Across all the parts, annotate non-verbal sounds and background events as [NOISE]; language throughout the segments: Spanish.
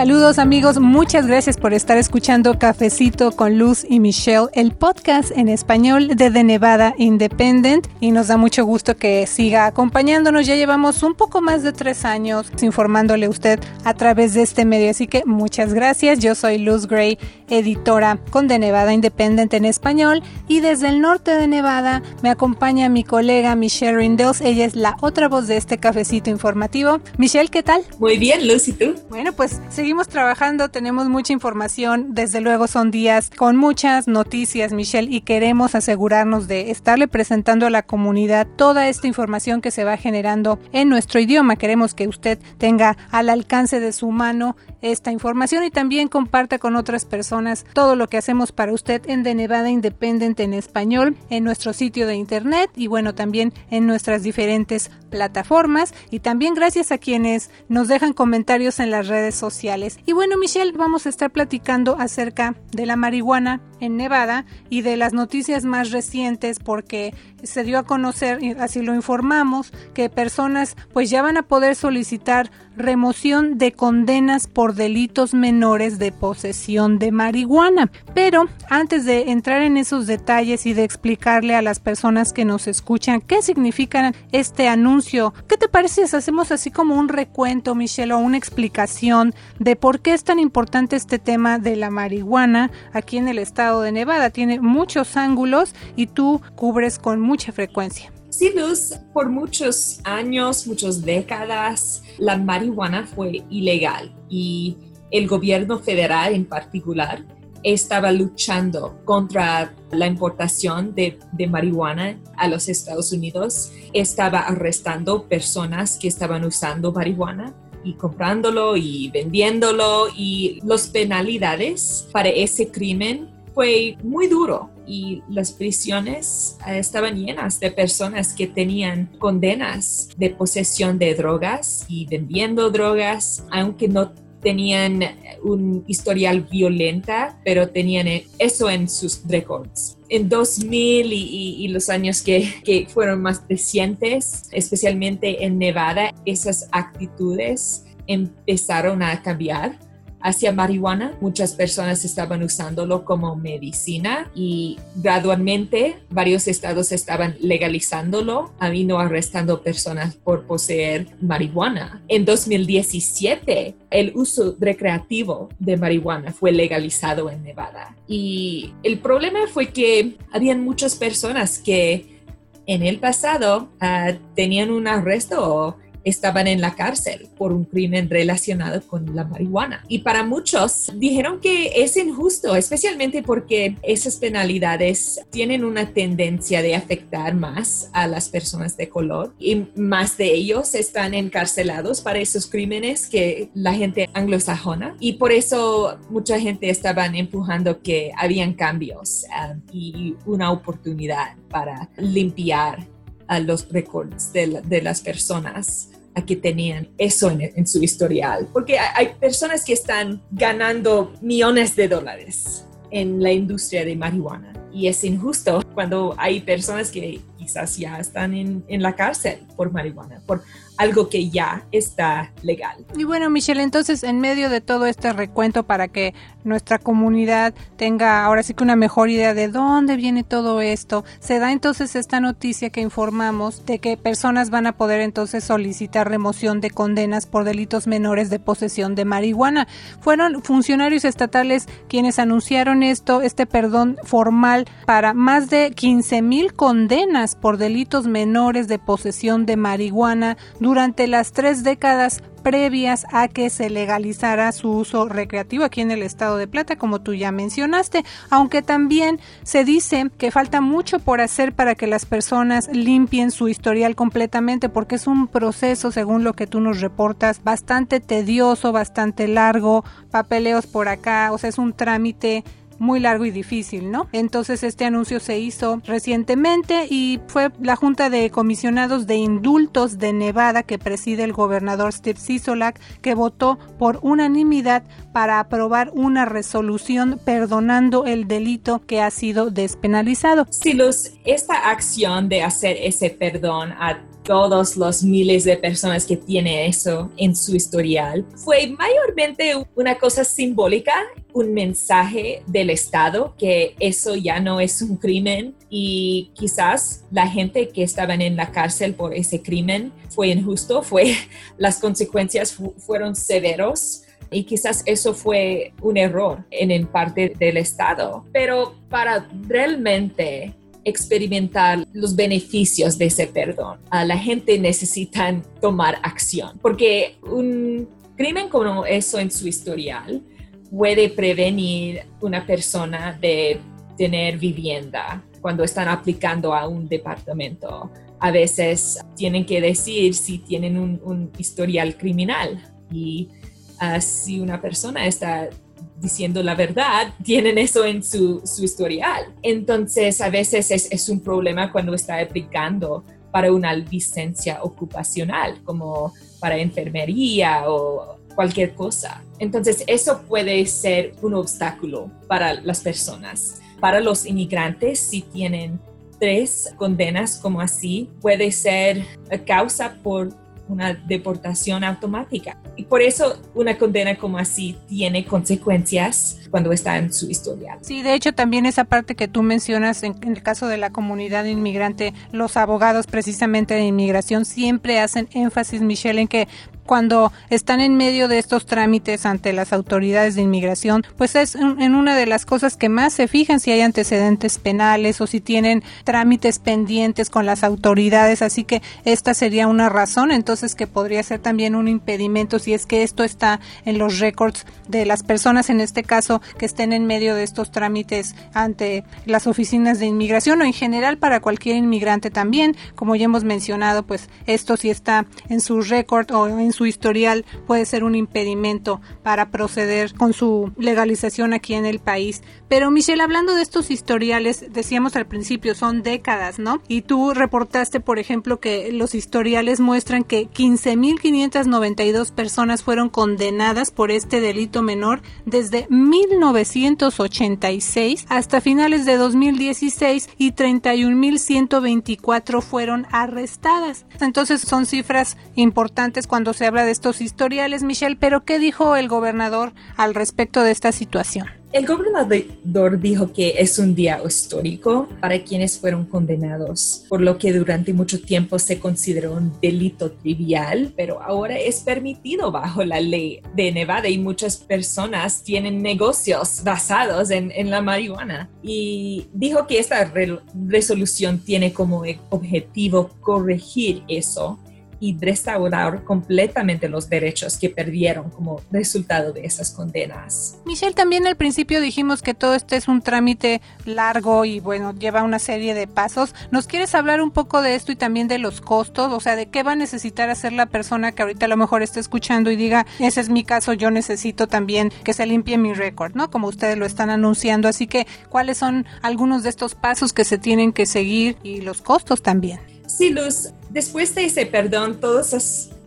Saludos amigos, muchas gracias por estar escuchando Cafecito con Luz y Michelle, el podcast en español de The Nevada Independent y nos da mucho gusto que siga acompañándonos. Ya llevamos un poco más de tres años informándole a usted a través de este medio, así que muchas gracias. Yo soy Luz Gray, editora con The Nevada Independent en español y desde el norte de Nevada me acompaña mi colega Michelle Rindels. Ella es la otra voz de este cafecito informativo. Michelle, ¿qué tal? Muy bien, Luz, ¿y tú? Bueno, pues seguimos seguimos trabajando, tenemos mucha información, desde luego son días con muchas noticias, Michelle, y queremos asegurarnos de estarle presentando a la comunidad toda esta información que se va generando en nuestro idioma. Queremos que usted tenga al alcance de su mano esta información y también comparta con otras personas todo lo que hacemos para usted en The Nevada Independent en español, en nuestro sitio de internet y bueno, también en nuestras diferentes plataformas y también gracias a quienes nos dejan comentarios en las redes sociales. Y bueno, Michelle, vamos a estar platicando acerca de la marihuana en Nevada y de las noticias más recientes porque se dio a conocer, así lo informamos, que personas pues ya van a poder solicitar remoción de condenas por delitos menores de posesión de marihuana. Pero antes de entrar en esos detalles y de explicarle a las personas que nos escuchan qué significa este anuncio, ¿qué te parece si hacemos así como un recuento, Michelle, o una explicación de por qué es tan importante este tema de la marihuana aquí en el estado de Nevada? Tiene muchos ángulos y tú cubres con mucha frecuencia. Sí, Luz, por muchos años, muchas décadas, la marihuana fue ilegal y el gobierno federal en particular estaba luchando contra la importación de, marihuana a los Estados Unidos, estaba arrestando personas que estaban usando marihuana y comprándolo y vendiéndolo y las penalidades para ese crimen fue muy duro y las prisiones eh, estaban llenas de personas que tenían condenas de posesión de drogas y vendiendo drogas, aunque no tenían un historial violenta, pero tenían eso en sus récords. En 2000 y, y, los años que, que, fueron más recientes, especialmente en Nevada, esas actitudes empezaron a cambiar hacia marihuana. Muchas personas estaban usándolo como medicina y gradualmente varios estados estaban legalizándolo, habiendo arrestando personas por poseer marihuana. En 2017, el uso recreativo de marihuana fue legalizado en Nevada. Y el problema fue que habían muchas personas que en el pasado uh, tenían un arresto estaban en la cárcel por un crimen relacionado con la marihuana. Y para muchos dijeron que es injusto, especialmente porque esas penalidades tienen una tendencia de afectar más a las personas de color y más de ellos están encarcelados para esos crímenes que la gente anglosajona. Y por eso mucha gente estaban empujando que habían cambios um, y una oportunidad para limpiar a los récords de, de, las personas a que tenían eso en, en su historial. Porque hay, hay personas que están ganando millones de dólares en la industria de marihuana y es injusto cuando hay personas que quizás ya están en, en, la cárcel por marihuana, por algo que ya está legal. Y bueno, Michelle, entonces en medio de todo este recuento para que nuestra comunidad tenga ahora sí que una mejor idea de dónde viene todo esto, se da entonces esta noticia que informamos de que personas van a poder entonces solicitar remoción de condenas por delitos menores de posesión de marihuana. Fueron funcionarios estatales quienes anunciaron esto, este perdón formal para más de 15 mil condenas por delitos menores de posesión de marihuana durante las tres décadas previas a que se legalizara su uso recreativo aquí en el estado de Plata, como tú ya mencionaste, aunque también se dice que falta mucho por hacer para que las personas limpien su historial completamente, porque es un proceso, según lo que tú nos reportas, bastante tedioso, bastante largo, papeleos por acá, o sea, es un trámite muy largo y difícil, ¿no? Entonces este anuncio se hizo recientemente y fue la Junta de Comisionados de Indultos de Nevada que preside el gobernador Steve Sisolak que votó por unanimidad para aprobar una resolución perdonando el delito que ha sido despenalizado. Sí, Luz, esta acción de hacer ese perdón a todos los miles de personas que tiene eso en su historial fue mayormente una cosa simbólica, un mensaje del Estado que eso ya no es un crimen y quizás la gente que estaban en la cárcel por ese crimen fue injusto, fue [LAUGHS] las consecuencias fueron severos y quizás eso fue un error en, parte del Estado. Pero para realmente experimentar los beneficios de ese perdón. A la gente necesita tomar acción, porque un crimen como eso en su historial puede prevenir una persona de tener vivienda cuando están aplicando a un departamento. A veces tienen que decir si tienen un, historial criminal y ah, si una persona está diciendo la verdad, tienen eso en su, historial. Entonces, a veces es, un problema cuando está aplicando para una licencia ocupacional, como para enfermería o cualquier cosa. Entonces, eso puede ser un obstáculo para las personas. Para los inmigrantes, si tienen tres condenas como así, puede ser causa por una deportación automática. Y por eso una condena como así tiene consecuencias cuando está en su historial. Sí, de hecho también esa parte que tú mencionas en, el caso de la comunidad inmigrante, los abogados precisamente de inmigración siempre hacen énfasis, Michelle, en que cuando están en medio de estos trámites ante las autoridades de inmigración, pues es en una de las cosas que más se fijan si hay antecedentes penales o si tienen trámites pendientes con las autoridades, así que esta sería una razón entonces que podría ser también un impedimento si es que esto está en los récords de las personas en este caso que estén en medio de estos trámites ante las oficinas de inmigración o en general para cualquier inmigrante también, como ya hemos mencionado, pues esto si está en su récord o en su su historial puede ser un impedimento para proceder con su legalización aquí en el país. Pero Michelle, hablando de estos historiales, decíamos al principio, son décadas, ¿no? Y tú reportaste, por ejemplo, que los historiales muestran que 15.592 personas fueron condenadas por este delito menor desde 1986 hasta finales de 2016 y 31.124 fueron arrestadas. Entonces son cifras importantes cuando se habla de estos historiales, Michelle, pero ¿qué dijo el gobernador al respecto de esta situación? El gobernador dijo que es un día histórico para quienes fueron condenados, por lo que durante mucho tiempo se consideró un delito trivial, pero ahora es permitido bajo la ley de Nevada y muchas personas tienen negocios basados en, en la marihuana. Y dijo que esta resolución tiene como objetivo corregir eso y restaurar completamente los derechos que perdieron como resultado de esas condenas. Michelle, también al principio dijimos que todo este es un trámite largo y bueno, lleva una serie de pasos. ¿Nos quieres hablar un poco de esto y también de los costos? O sea, de qué va a necesitar hacer la persona que ahorita a lo mejor está escuchando y diga, ese es mi caso, yo necesito también que se limpie mi récord, ¿no? Como ustedes lo están anunciando. Así que, ¿cuáles son algunos de estos pasos que se tienen que seguir y los costos también? Sí, Luz, después de ese perdón, toda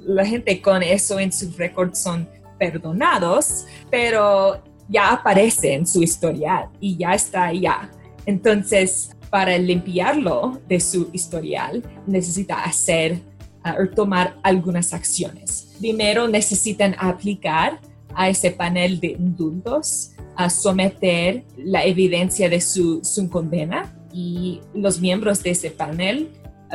la gente con eso en su récord son perdonados, pero ya aparece en su historial y ya está allá. Entonces, para limpiarlo de su historial, necesita hacer ah, o tomar algunas acciones. Primero, necesitan aplicar a ese panel de indultos, a someter la evidencia de su, su condena y los miembros de ese panel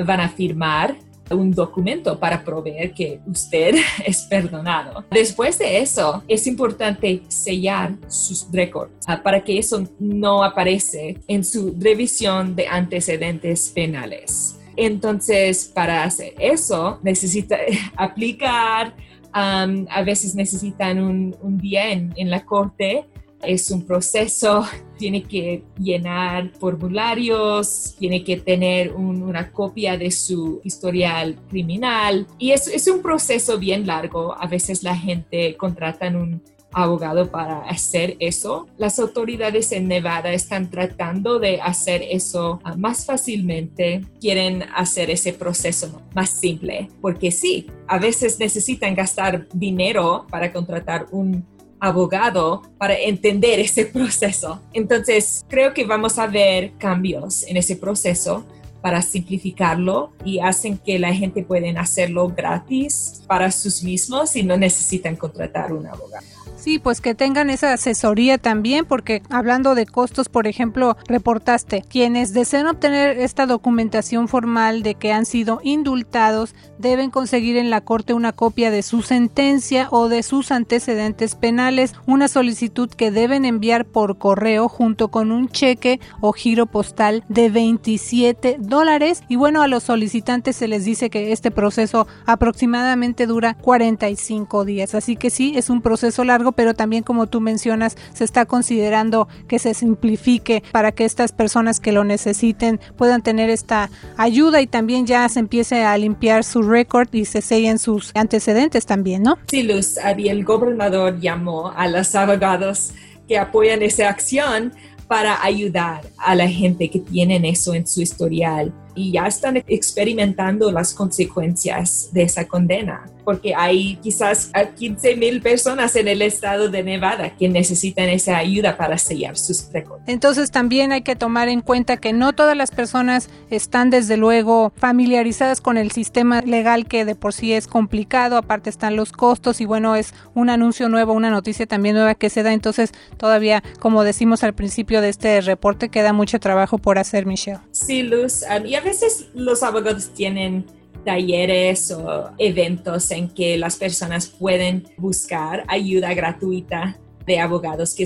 van a firmar un documento para proveer que usted [LAUGHS] es perdonado. Después de eso, es importante sellar sus récords ah, para que eso no aparece en su revisión de antecedentes penales. Entonces, para hacer eso, necesita [LAUGHS] aplicar, a veces necesitan un, día en, en la corte es un proceso, tiene que llenar formularios, tiene que tener una copia de su historial criminal y es, un proceso bien largo. A veces la gente contrata un abogado para hacer eso. Las autoridades en Nevada están tratando de hacer eso ah, más fácilmente, quieren hacer ese proceso más simple, porque sí, a veces necesitan gastar dinero para contratar un abogado para entender ese proceso. Entonces, creo que vamos a ver cambios en ese proceso para simplificarlo y hacen que la gente pueda hacerlo gratis para sus mismos y no necesitan contratar un abogado. Sí, pues que tengan esa asesoría también, porque hablando de costos, por ejemplo, reportaste, quienes deseen obtener esta documentación formal de que han sido indultados deben conseguir en la corte una copia de su sentencia o de sus antecedentes penales, una solicitud que deben enviar por correo junto con un cheque o giro postal de 27 dólares. Y bueno, a los solicitantes se les dice que este proceso aproximadamente dura 45 días. Así que sí, es un proceso largo pero también como tú mencionas, se está considerando que se simplifique para que estas personas que lo necesiten puedan tener esta ayuda y también ya se empiece a limpiar su récord y se sellen sus antecedentes también, ¿no? Sí, Luz, el gobernador llamó a los abogados que apoyan esa acción para ayudar a la gente que tienen eso en su historial y ya están experimentando las consecuencias de esa condena, porque hay quizás 15 mil personas en el estado de Nevada que necesitan esa ayuda para sellar sus récords. Entonces también hay que tomar en cuenta que no todas las personas están desde luego familiarizadas con el sistema legal que de por sí es complicado, aparte están los costos y bueno, es un anuncio nuevo, una noticia también nueva que se da, entonces todavía, como decimos al principio de este reporte, queda mucho trabajo por hacer, Michelle. Sí, Luz, um, y a veces los abogados tienen talleres o eventos en que las personas pueden buscar ayuda gratuita de abogados que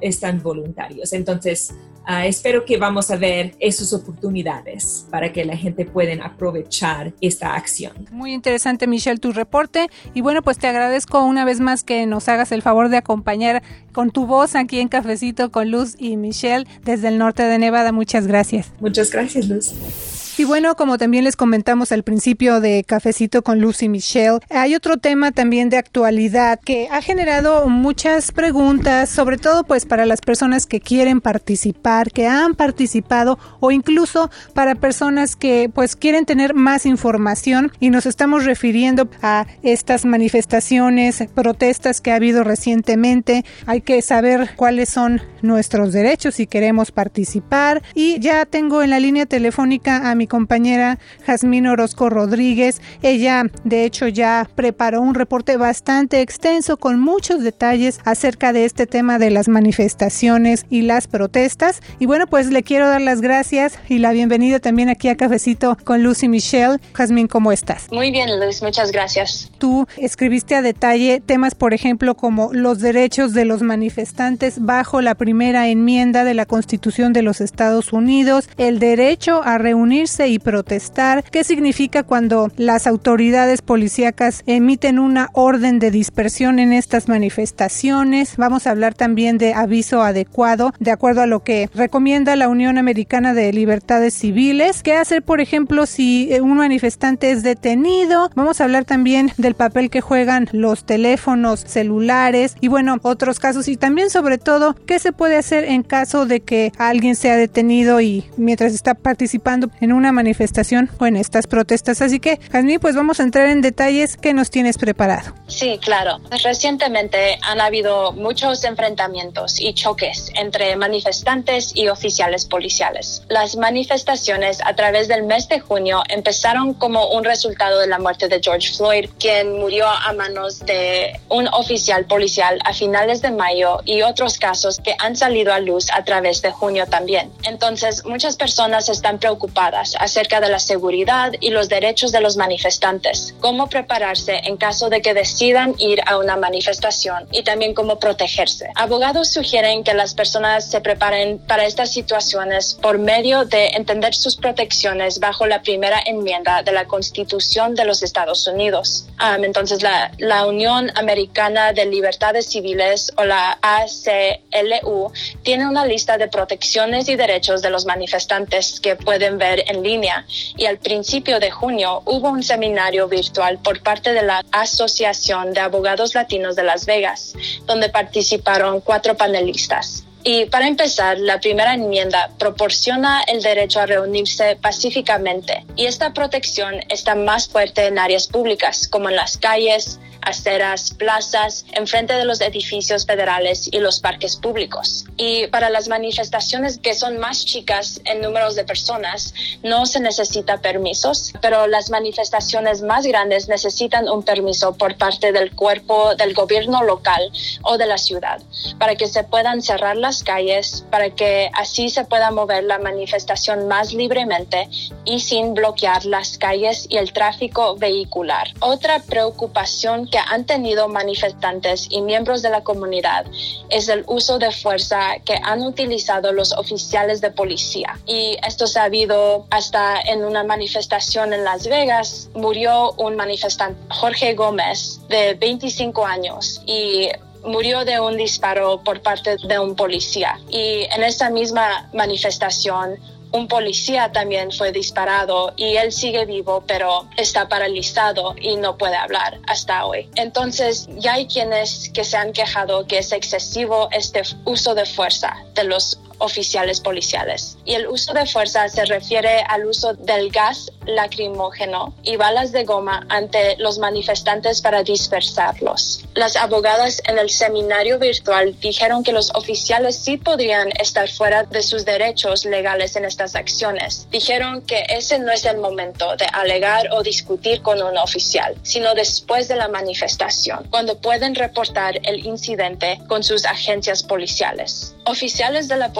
están, voluntarios. Entonces, ah, espero que vamos a ver esas oportunidades para que la gente pueda aprovechar esta acción. Muy interesante, Michelle, tu reporte. Y bueno, pues te agradezco una vez más que nos hagas el favor de acompañar con tu voz aquí en Cafecito con Luz y Michelle desde el norte de Nevada. Muchas gracias. Muchas gracias, Luz. Y bueno, como también les comentamos al principio de Cafecito con Lucy Michelle, hay otro tema también de actualidad que ha generado muchas preguntas, sobre todo pues para las personas que quieren participar, que han participado o incluso para personas que pues quieren tener más información y nos estamos refiriendo a estas manifestaciones, protestas que ha habido recientemente. Hay que saber cuáles son nuestros derechos si queremos participar y ya tengo en la línea telefónica a mi compañera Jazmín Orozco Rodríguez. Ella, de hecho, ya preparó un reporte bastante extenso con muchos detalles acerca de este tema de las manifestaciones y las protestas. Y bueno, pues le quiero dar las gracias y la bienvenida también aquí a Cafecito con Lucy Michelle. Jazmín, ¿cómo estás? Muy bien, Luz, muchas gracias. Tú escribiste a detalle temas, por ejemplo, como los derechos de los manifestantes bajo la primera enmienda de la Constitución de los Estados Unidos, el derecho a reunirse y protestar, qué significa cuando las autoridades policíacas emiten una orden de dispersión en estas manifestaciones. Vamos a hablar también de aviso adecuado, de acuerdo a lo que recomienda la Unión Americana de Libertades Civiles. ¿Qué hacer, por ejemplo, si un manifestante es detenido? Vamos a hablar también del papel que juegan los teléfonos celulares y bueno, otros casos y también sobre todo qué se puede hacer en caso de que alguien sea detenido y mientras está participando en una manifestación o en estas protestas. Así que, Jasmine, pues vamos a entrar en detalles que nos tienes preparado. Sí, claro. Recientemente han habido muchos enfrentamientos y choques entre manifestantes y oficiales policiales. Las manifestaciones a través del mes de junio empezaron como un resultado de la muerte de George Floyd, quien murió a manos de un oficial policial a finales de mayo y otros casos que han salido a luz a través de junio también. Entonces, muchas personas están preocupadas acerca de la seguridad y los derechos de los manifestantes, cómo prepararse en caso de que decidan ir a una manifestación y también cómo protegerse. Abogados sugieren que las personas se preparen para estas situaciones por medio de entender sus protecciones bajo la primera enmienda de la Constitución de los Estados Unidos. entonces, la, la Unión Americana de Libertades Civiles o la ACLU tiene una lista de protecciones y derechos de los manifestantes que pueden ver en línea y al principio de junio hubo un seminario virtual por parte de la Asociación de Abogados Latinos de Las Vegas, donde participaron cuatro panelistas. Y para empezar, la primera enmienda proporciona el derecho a reunirse pacíficamente y esta protección está más fuerte en áreas públicas como en las calles, aceras, plazas, enfrente de los edificios federales y los parques públicos. Y para las manifestaciones que son más chicas en números de personas, no se necesita permisos, pero las manifestaciones más grandes necesitan un permiso por parte del cuerpo del gobierno local o de la ciudad para que se puedan cerrar las calles, para que así se pueda mover la manifestación más libremente y sin bloquear las calles y el tráfico vehicular. Otra preocupación que han tenido manifestantes y miembros de la comunidad es el uso de fuerza que han utilizado los oficiales de policía. Y esto se ha habido hasta en una manifestación en Las Vegas. Murió un manifestante, Jorge Gómez, de 25 años, y murió de un disparo por parte de un policía. Y en esa misma manifestación, un policía también fue disparado y él sigue vivo, pero está paralizado y no puede hablar hasta hoy. Entonces, ya hay quienes que se han quejado que es excesivo este uso de fuerza de los oficiales policiales. Y el uso de fuerza se refiere al uso del gas lacrimógeno y balas de goma ante los manifestantes para dispersarlos. Las abogadas en el seminario virtual dijeron que los oficiales sí podrían estar fuera de sus derechos legales en estas acciones. Dijeron que ese no es el momento de alegar o discutir con un oficial, sino después de la manifestación, cuando pueden reportar el incidente con sus agencias policiales. Oficiales de la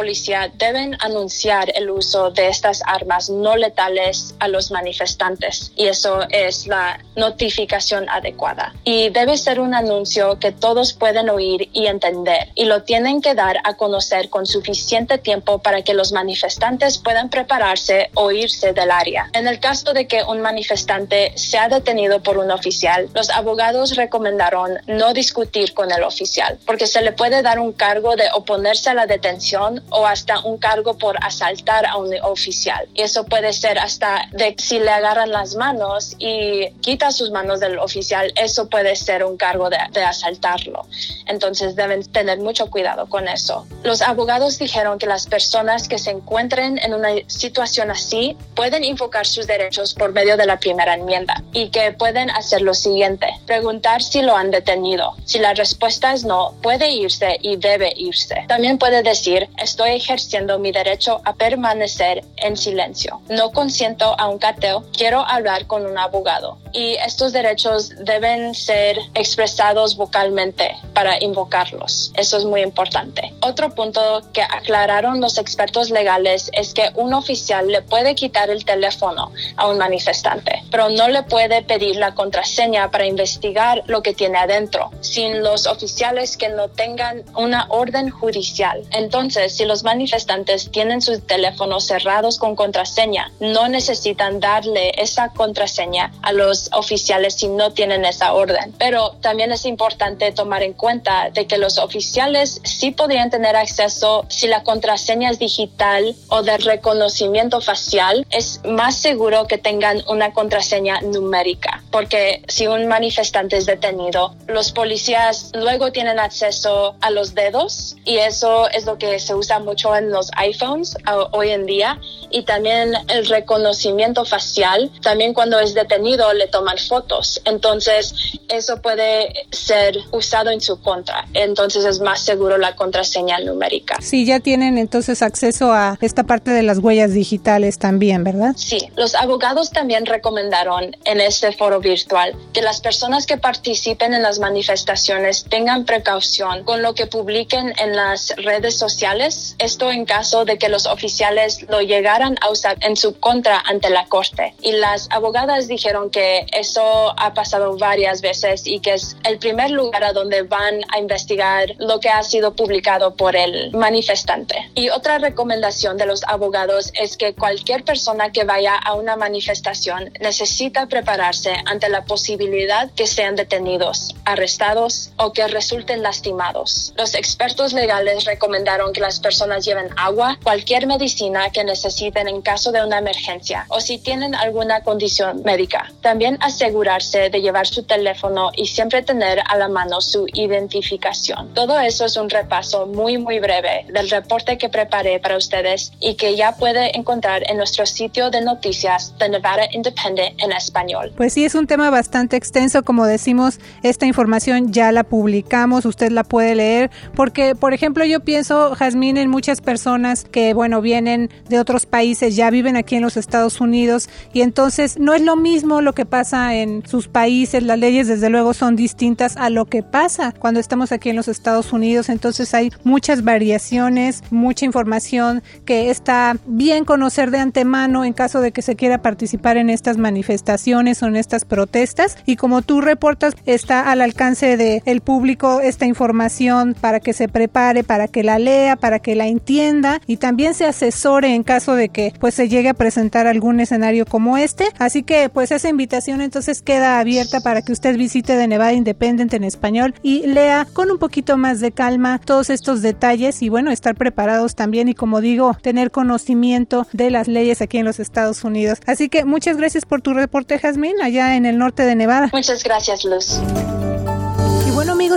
deben anunciar el uso de estas armas no letales a los manifestantes y eso es la notificación adecuada. Y debe ser un anuncio que todos pueden oír y entender y lo tienen que dar a conocer con suficiente tiempo para que los manifestantes puedan prepararse o irse del área. En el caso de que un manifestante sea detenido por un oficial, los abogados recomendaron no discutir con el oficial porque se le puede dar un cargo de oponerse a la detención o hasta un cargo por asaltar a un oficial. Y eso puede ser hasta de si le agarran las manos y quita sus manos del oficial, eso puede ser un cargo de, de asaltarlo. Entonces deben tener mucho cuidado con eso. Los abogados dijeron que las personas que se encuentren en una situación así pueden invocar sus derechos por medio de la primera enmienda y que pueden hacer lo siguiente, preguntar si lo han detenido. Si la respuesta es no, puede irse y debe irse. También puede decir, estoy ejerciendo mi derecho a permanecer en silencio. No consiento a un cateo, quiero hablar con un abogado. Y estos derechos deben ser expresados vocalmente para invocarlos. Eso es muy importante. Otro punto que aclararon los expertos legales es que un oficial le puede quitar el teléfono a un manifestante, pero no le puede pedir la contraseña para investigar lo que tiene adentro, sin los oficiales que no tengan una orden judicial. Entonces, si los manifestantes tienen sus teléfonos cerrados con contraseña, no necesitan darle esa contraseña a los oficiales si no tienen esa orden. Pero también es importante tomar en cuenta de que los oficiales sí podrían tener acceso si la contraseña es digital o de reconocimiento facial. Es más seguro que tengan una contraseña numérica, porque si un manifestante es detenido, los policías luego tienen acceso a los dedos y eso es lo que se usa mucho en los iPhones hoy en día y también el reconocimiento facial. También cuando es detenido le toman fotos. Entonces eso puede ser usado en su contra. Entonces es más seguro la contraseña numérica. Sí, ya tienen entonces acceso a esta parte de las huellas digitales también, ¿verdad? Sí, los abogados también recomendaron en este foro virtual que las personas que participen en las manifestaciones tengan precaución con lo que publiquen en las redes sociales. Esto en caso de que los oficiales lo llegaran a usar en su contra ante la corte. Y las abogadas dijeron que eso ha pasado varias veces y que es el primer lugar a donde van a investigar lo que ha sido publicado por el manifestante. Y otra recomendación de los abogados es que cualquier persona que vaya a una manifestación necesita prepararse ante la posibilidad que sean detenidos, arrestados o que resulten lastimados. Los expertos legales recomendaron que las personas personas lleven agua, cualquier medicina que necesiten en caso de una emergencia o si tienen alguna condición médica. También asegurarse de llevar su teléfono y siempre tener a la mano su identificación. Todo eso es un repaso muy muy breve del reporte que preparé para ustedes y que ya puede encontrar en nuestro sitio de noticias de Nevada Independent en español. Pues sí, es un tema bastante extenso, como decimos, esta información ya la publicamos, usted la puede leer, porque por ejemplo yo pienso, Jazmín, en muchas personas que, bueno, vienen de otros países, ya viven aquí en los Estados Unidos y entonces no es lo mismo lo que pasa en sus países, las leyes desde luego son distintas a lo que pasa cuando estamos aquí en los Estados Unidos, entonces hay muchas variaciones, mucha información que está bien conocer de antemano en caso de que se quiera participar en estas manifestaciones o en estas protestas. Y como tú reportas está al alcance del el público esta información para que se prepare, para que la lea, para que la entienda y también se asesore en caso de que pues se llegue a presentar algún escenario como este. Así que pues esa invitación entonces queda abierta para que usted visite de Nevada Independent en español y lea con un poquito más de calma todos estos detalles y bueno, estar preparados también y como digo, tener conocimiento de las leyes aquí en los Estados Unidos. Así que muchas gracias por tu reporte, Jazmín, allá en el norte de Nevada. Muchas gracias, Luz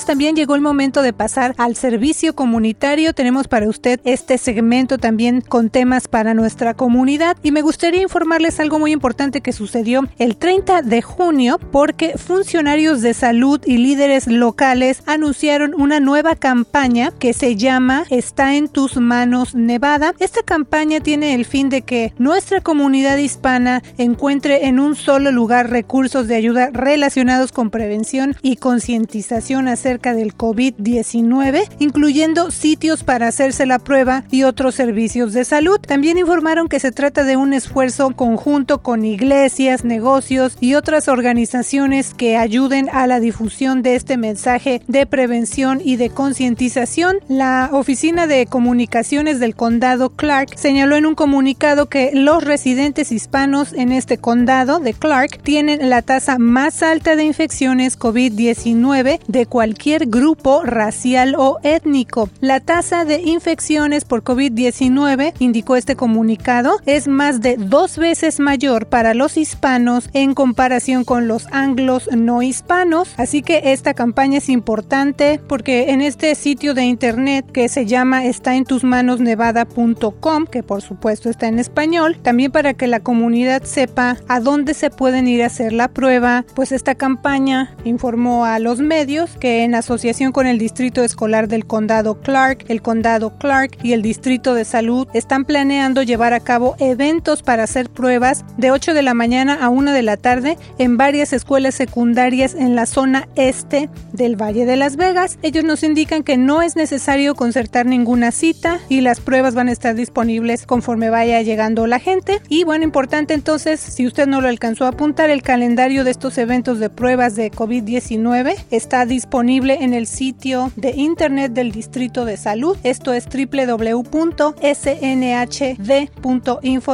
también llegó el momento de pasar al servicio comunitario. Tenemos para usted este segmento también con temas para nuestra comunidad y me gustaría informarles algo muy importante que sucedió el 30 de junio porque funcionarios de salud y líderes locales anunciaron una nueva campaña que se llama Está en tus manos Nevada. Esta campaña tiene el fin de que nuestra comunidad hispana encuentre en un solo lugar recursos de ayuda relacionados con prevención y concientización del COVID-19, incluyendo sitios para hacerse la prueba y otros servicios de salud. También informaron que se trata de un esfuerzo conjunto con iglesias, negocios y otras organizaciones que ayuden a la difusión de este mensaje de prevención y de concientización. La Oficina de Comunicaciones del Condado Clark señaló en un comunicado que los residentes hispanos en este condado de Clark tienen la tasa más alta de infecciones COVID-19 de cualquier grupo racial o étnico. La tasa de infecciones por COVID-19, indicó este comunicado, es más de dos veces mayor para los hispanos en comparación con los anglos no hispanos. Así que esta campaña es importante porque en este sitio de internet que se llama está en tus manos nevada.com, que por supuesto está en español, también para que la comunidad sepa a dónde se pueden ir a hacer la prueba, pues esta campaña informó a los medios que en asociación con el Distrito Escolar del Condado Clark, el Condado Clark y el Distrito de Salud están planeando llevar a cabo eventos para hacer pruebas de 8 de la mañana a 1 de la tarde en varias escuelas secundarias en la zona este del Valle de Las Vegas. Ellos nos indican que no es necesario concertar ninguna cita y las pruebas van a estar disponibles conforme vaya llegando la gente. Y bueno, importante entonces, si usted no lo alcanzó a apuntar, el calendario de estos eventos de pruebas de COVID-19 está disponible en el sitio de internet del Distrito de Salud. Esto es www.snhd.info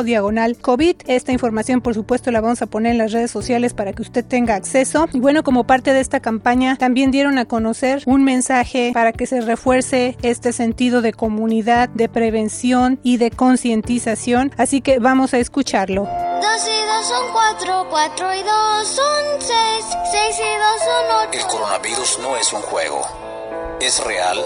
diagonal COVID. Esta información, por supuesto, la vamos a poner en las redes sociales para que usted tenga acceso. Y bueno, como parte de esta campaña, también dieron a conocer un mensaje para que se refuerce este sentido de comunidad, de prevención y de concientización. Así que vamos a escucharlo. Dos y dos son cuatro, cuatro y dos son seis, seis y dos son ocho. El coronavirus no es un juego, es real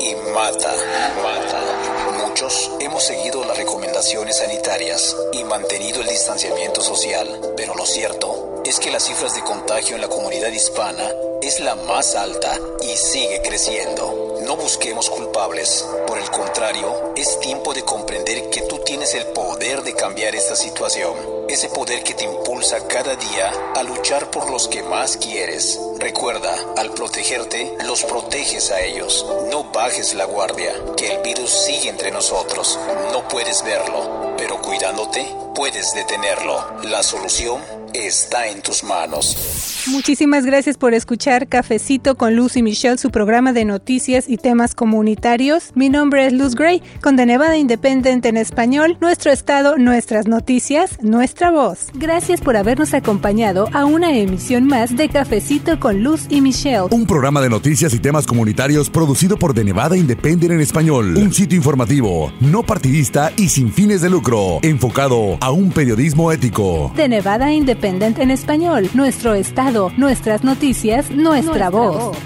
y mata, mata. Muchos hemos seguido las recomendaciones sanitarias y mantenido el distanciamiento social, pero lo cierto es que las cifras de contagio en la comunidad hispana es la más alta y sigue creciendo. No busquemos culpables, por el contrario, es tiempo de comprender que tú tienes el poder de cambiar esta situación, ese poder que te impulsa cada día a luchar por los que más quieres. Recuerda, al protegerte, los proteges a ellos. No bajes la guardia, que el virus sigue entre nosotros. No puedes verlo, pero cuidándote, puedes detenerlo. La solución está en tus manos. Muchísimas gracias por escuchar Cafecito con Luz y Michelle, su programa de noticias y temas comunitarios. Mi nombre es Luz Gray, con The Nevada Independent en español, nuestro estado, nuestras noticias, nuestra voz. Gracias por habernos acompañado a una emisión más de Cafecito con Luz y Michelle. Un programa de noticias y temas comunitarios producido por The Nevada Independent en español. Un sitio informativo, no partidista y sin fines de lucro, enfocado a un periodismo ético. The Nevada Independent en español, nuestro estado, nuestras noticias, nuestra, voz.